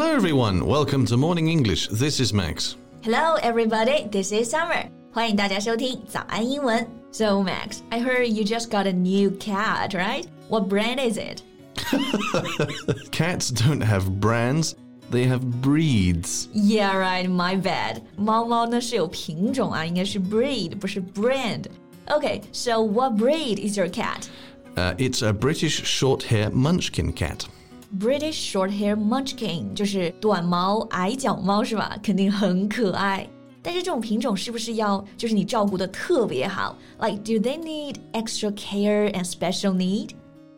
Hello, everyone. Welcome to Morning English. This is Max. Hello, everybody. This is Summer. 欢迎大家收听早安英文。So, Max, I heard you just got a new cat, right? What brand is it? Cats don't have brands, they have breeds. Yeah, right. My bad. 猫猫呢是有品种啊，应该是 breed，不是 brand. Okay, so what breed is your cat? Uh, it's a British short hair munchkin cat. British Shorthair Munchkin 就是短毛矮脚猫是吧？肯定很可爱。但是这种品种是不是要就是你照顾的特别好？Like, do they need extra care and special need?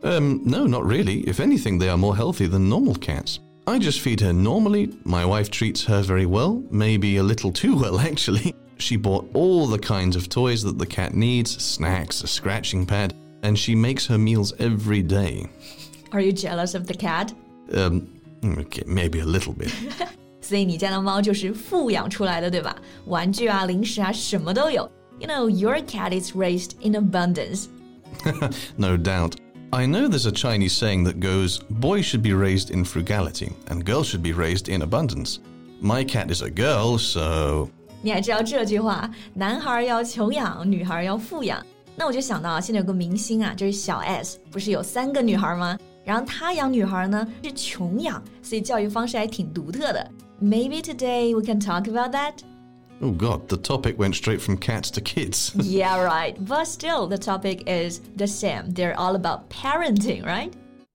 Um, no, not really. If anything, they are more healthy than normal cats. I just feed her normally. My wife treats her very well, maybe a little too well, actually. She bought all the kinds of toys that the cat needs snacks, a scratching pad, and she makes her meals every day. Are you jealous of the cat? Um, okay, maybe a little bit. 所以你家的猫就是富养出来的，对吧？玩具啊、零食啊，什么都有。You know, your cat is raised in abundance. no doubt. I know there's a Chinese saying that goes, boys should be raised in frugality and girls should be raised in abundance. My cat is a girl, so. 你还知道这句话？男孩要穷养，女孩要富养。那我就想到，现在有个明星啊，就是小 S，不是有三个女孩吗？ 然后他养女孩呢是穷养，所以教育方式还挺独特的。Maybe today we can talk about that. Oh god, the topic went straight from cats to kids. yeah, right. But still, the topic is the same. They're all about parenting, right?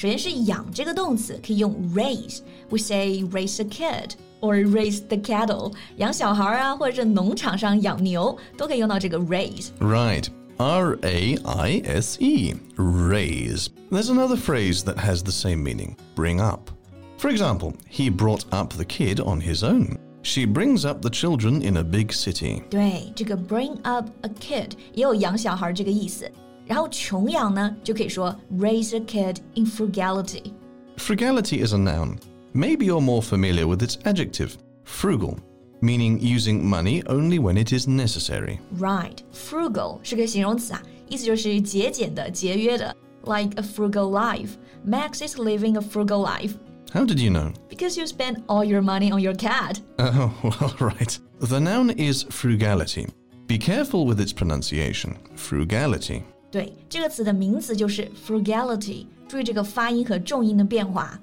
首先是养这个动词可以用 raise，we say raise a kid。or raise the cattle，养小孩啊，或者是农场上养牛，都可以用到这个 raise。 Right. R A I S E. Raise. There's another phrase that has the same meaning bring up. For example, he brought up the kid on his own. She brings up the children in a big city. 对，这个 bring up a kid 也有养小孩这个意思。 然后穷养呢，就可以说 raise a kid in frugality。 Frugality is a noun. Maybe you're more familiar with its adjective, frugal, meaning using money only when it is necessary. Right, frugal 是个形容词啊，意思就是节俭的、节约的，like a frugal life. Max is living a frugal life How did you know? because you spend all your money on your cat. Oh, well, right. The noun is frugality. Be careful with its pronunciation. Frugality. 对，这个词的名词就是 frugality，注意这个发音和重音的变化。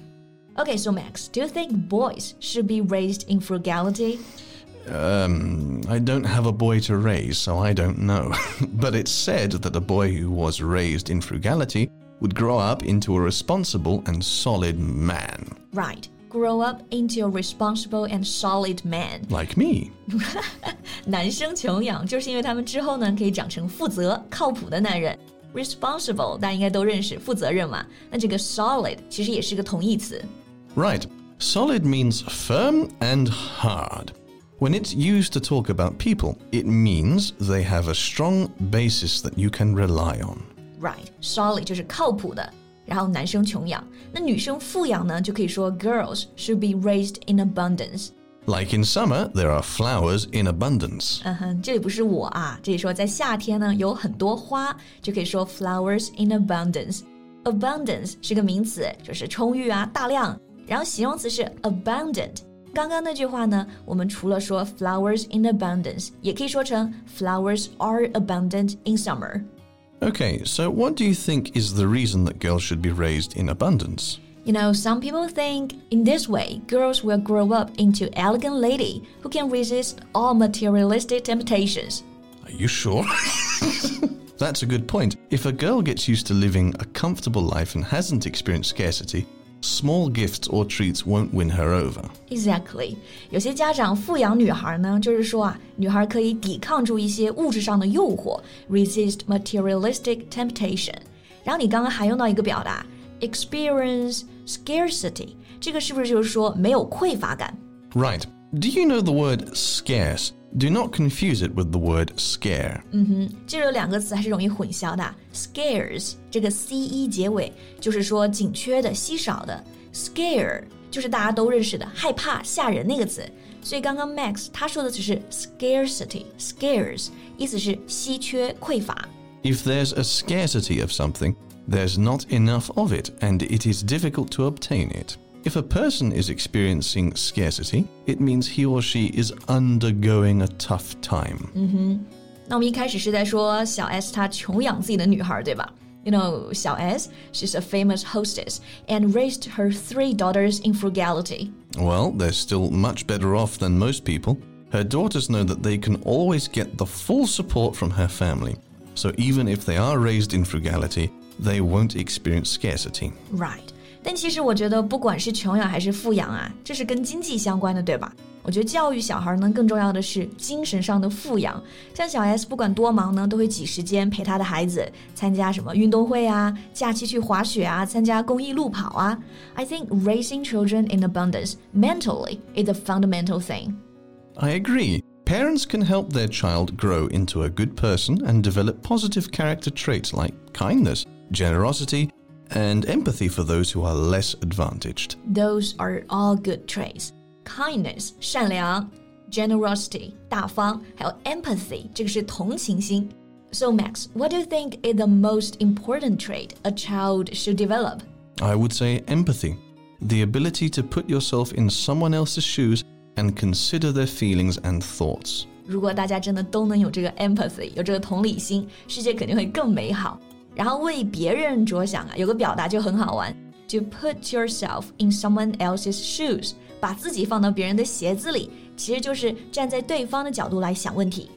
Okay, so Max, do you think boys should be raised in frugality? Um, I don't have a boy to raise, so I don't know. but it's said that a boy who was raised in frugality would grow up into a responsible and solid man. Right, grow up into a responsible and solid man. Like me. 男生穷养，就是因为他们之后呢可以长成负责、靠谱的男人。Responsible 大家应该都认识，负责任嘛。那这个 solid 其实也是个同义词。 Right. Solid means firm and hard. When it's used to talk about people, it means they have a strong basis that you can rely on. Right, solid 就是靠谱的。然后男生穷养，那女生富养呢，就可以说 girls should be raised in abundance。 Like in summer, there are flowers in abundance. 嗯哼，这里不是我啊，这里说在夏天呢有很多花，就可以说 flowers in abundance。abundance 是个名词，就是充裕啊、大量。然后形容词是 abundant。刚刚那句话呢，我们除了说 flowers in abundance，也可以说成 flowers are abundant in summer。 Okay, so what do you think is the reason that girls should be raised in abundance? You know, some people think in this way, girls will grow up into elegant lady who can resist all materialistic temptations. Are you sure? That's a good point. If a girl gets used to living a comfortable life and hasn't experienced scarcity, small gifts or treats won't win her over. Exactly，有些家长富养女孩呢，就是说啊，女孩可以抵抗住一些物质上的诱惑，resist materialistic temptation。然后你刚刚还用到一个表达 ，experience scarcity，这个是不是就是说没有匮乏感？ Right. Do you know the word scarce Do not confuse it with the word scare. 嗯哼，这有两个词还是容易混淆的。Scarce 这个 c e 结尾，就是说紧缺的、稀少的。Scare 就是大家都认识的害怕、吓人那个词。所以刚刚 Max 他说的只是 scarcity，scarce 意思是稀缺、匮乏。If there's a scarcity of something, there's not enough of it, and it is difficult to obtain it. If a person is experiencing scarcity, it means he or she is undergoing a tough time. 那我们一开始是在说小 S 她穷养自己的女孩，对吧？You know, 小 S, she's a famous hostess and raised her three daughters in frugality. Well, they're still much better off than most people. Her daughters know that they can always get the full support from her family. So even if they are raised in frugality, they won't experience scarcity. Right. 但其实我觉得，不管是穷养还是富养啊，这是跟经济相关的，对吧？我觉得教育小孩呢，更重要的是精神上的富养。像小 S 不管多忙呢，都会挤时间陪他的孩子参加什么运动会啊，假期去滑雪啊，参加公益路跑啊。I think raising children in abundance mentally is a fundamental thing. I agree. Parents can help their child grow into a good person and develop positive character traits like kindness, generosity, and empathy for those who are less advantaged. Those are all good traits. Kindness 善良，generosity 大方，还有 empathy 这个是同情心。So Max, what do you think is the most important trait a child should develop? I would say empathy, the ability to put yourself in someone else's shoes and consider their feelings and thoughts. 如果大家真的都能有这个 empathy，有这个同理心，世界肯定会更美好。 然后为别人着想啊，有个表达就很好玩，to put yourself in someone else's shoes，把自己放到别人的鞋子里，其实就是站在对方的角度来想问题。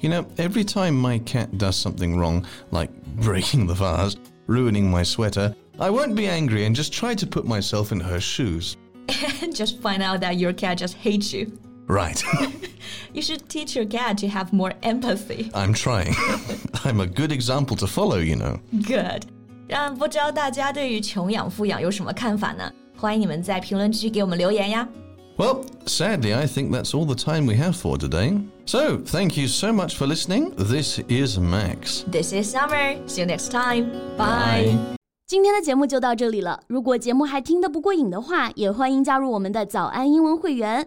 You know, every time my cat does something wrong, like breaking the vase, ruining my sweater, I won't be angry and just try to put myself in her shoes. And just find out that your cat just hates you. Right. You should teach your cat to have more empathy. I'm trying. I'm a good example to follow, you know. Good. 让不知道大家对于穷养富养有什么看法呢？欢迎你们在评论区给我们留言呀。 Well, sadly, I think that's all the time we have for today. So, thank you so much for listening. This is Max. This is Summer. See you next time. Bye. 今天的节目就到这里了。如果节目还听得不过瘾的话，也欢迎加入我们的早安英文会员。